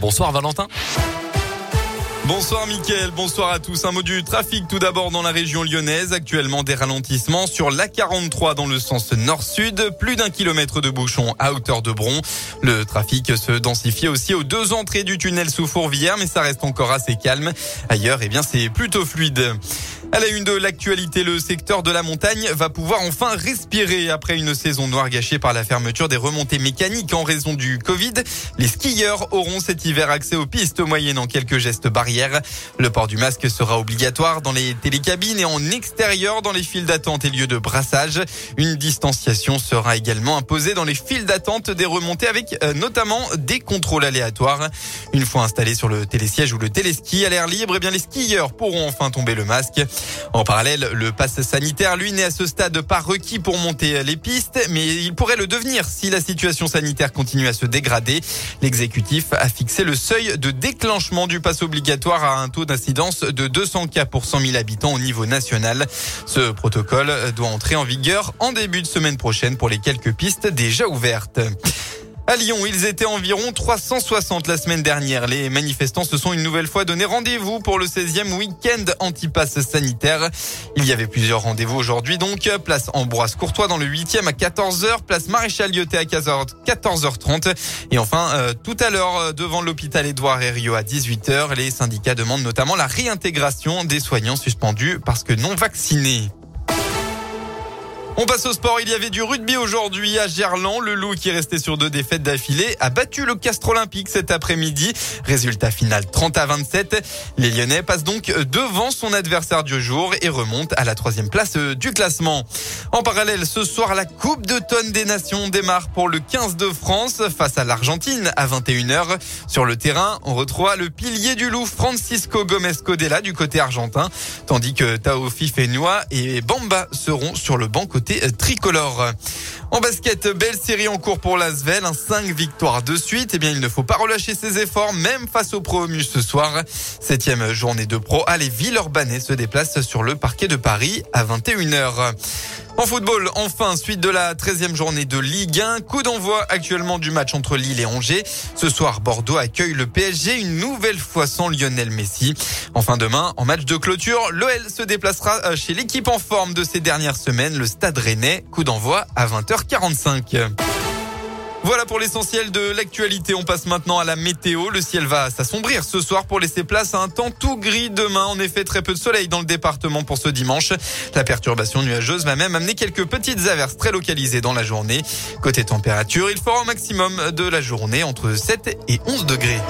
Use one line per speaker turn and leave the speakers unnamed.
Bonsoir Valentin.
Bonsoir Mickaël, bonsoir à tous. Un mot du trafic tout d'abord dans la région lyonnaise. Actuellement des ralentissements sur l'A43 dans le sens nord-sud. Plus d'un kilomètre de bouchon à hauteur de Bron. Le trafic se densifie aussi aux deux entrées du tunnel sous Fourvière, mais ça reste encore assez calme. Ailleurs, eh bien, c'est plutôt fluide. À la une de l'actualité, le secteur de la montagne va pouvoir enfin respirer après une saison noire gâchée par la fermeture des remontées mécaniques en raison du Covid. Les skieurs auront cet hiver accès aux pistes moyennant quelques gestes barrières. Le port du masque sera obligatoire dans les télécabines et en extérieur dans les files d'attente et lieux de brassage. Une distanciation sera également imposée dans les files d'attente des remontées avec euh, notamment des contrôles aléatoires. Une fois installés sur le télésiège ou le téléski à l'air libre, eh bien les skieurs pourront enfin tomber le masque. En parallèle, le pass sanitaire, lui, n'est à ce stade pas requis pour monter les pistes, mais il pourrait le devenir si la situation sanitaire continue à se dégrader. L'exécutif a fixé le seuil de déclenchement du pass obligatoire à un taux d'incidence de 200 cas pour 100 000 habitants au niveau national. Ce protocole doit entrer en vigueur en début de semaine prochaine pour les quelques pistes déjà ouvertes. À Lyon, ils étaient environ 360 la semaine dernière. Les manifestants se sont une nouvelle fois donné rendez-vous pour le 16e week-end anti-pass sanitaire. Il y avait plusieurs rendez-vous aujourd'hui donc. Place Ambroise Courtois dans le 8e à 14h, place Maréchal Lyoté à 14h30 et enfin euh, tout à l'heure euh, devant l'hôpital Édouard Herriot à 18h. Les syndicats demandent notamment la réintégration des soignants suspendus parce que non vaccinés. On passe au sport. Il y avait du rugby aujourd'hui à Gerland. Le Loup, qui est resté sur deux défaites d'affilée, a battu le Castre Olympique cet après-midi. Résultat final 30 à 27. Les Lyonnais passent donc devant son adversaire du jour et remontent à la troisième place du classement. En parallèle, ce soir, la Coupe de tonnes des Nations démarre pour le 15 de France face à l'Argentine à 21h. Sur le terrain, on retrouve le pilier du Loup, Francisco Gomez Codella du côté argentin, tandis que Tao Fifenua et Bamba seront sur le banc côté tricolore. En basket, belle série en cours pour l'Asvel, un 5 victoires de suite. Eh bien, il ne faut pas relâcher ses efforts, même face au promus ce soir. Septième journée de pro. Allez, Villeurbanne se déplace sur le parquet de Paris à 21h. En football, enfin, suite de la 13e journée de Ligue 1, coup d'envoi actuellement du match entre Lille et Angers. Ce soir, Bordeaux accueille le PSG une nouvelle fois sans Lionel Messi. Enfin, demain, en match de clôture, l'OL se déplacera euh, chez l'équipe en forme de ces dernières semaines, le Stade Rennais. Coup d'envoi à 20h45. Voilà pour l'essentiel de l'actualité. On passe maintenant à la météo. Le ciel va s'assombrir ce soir pour laisser place à un temps tout gris demain. En effet, très peu de soleil dans le département pour ce dimanche. La perturbation nuageuse va même amener quelques petites averses très localisées dans la journée. Côté température, il fera au maximum de la journée entre 7 et 11 degrés.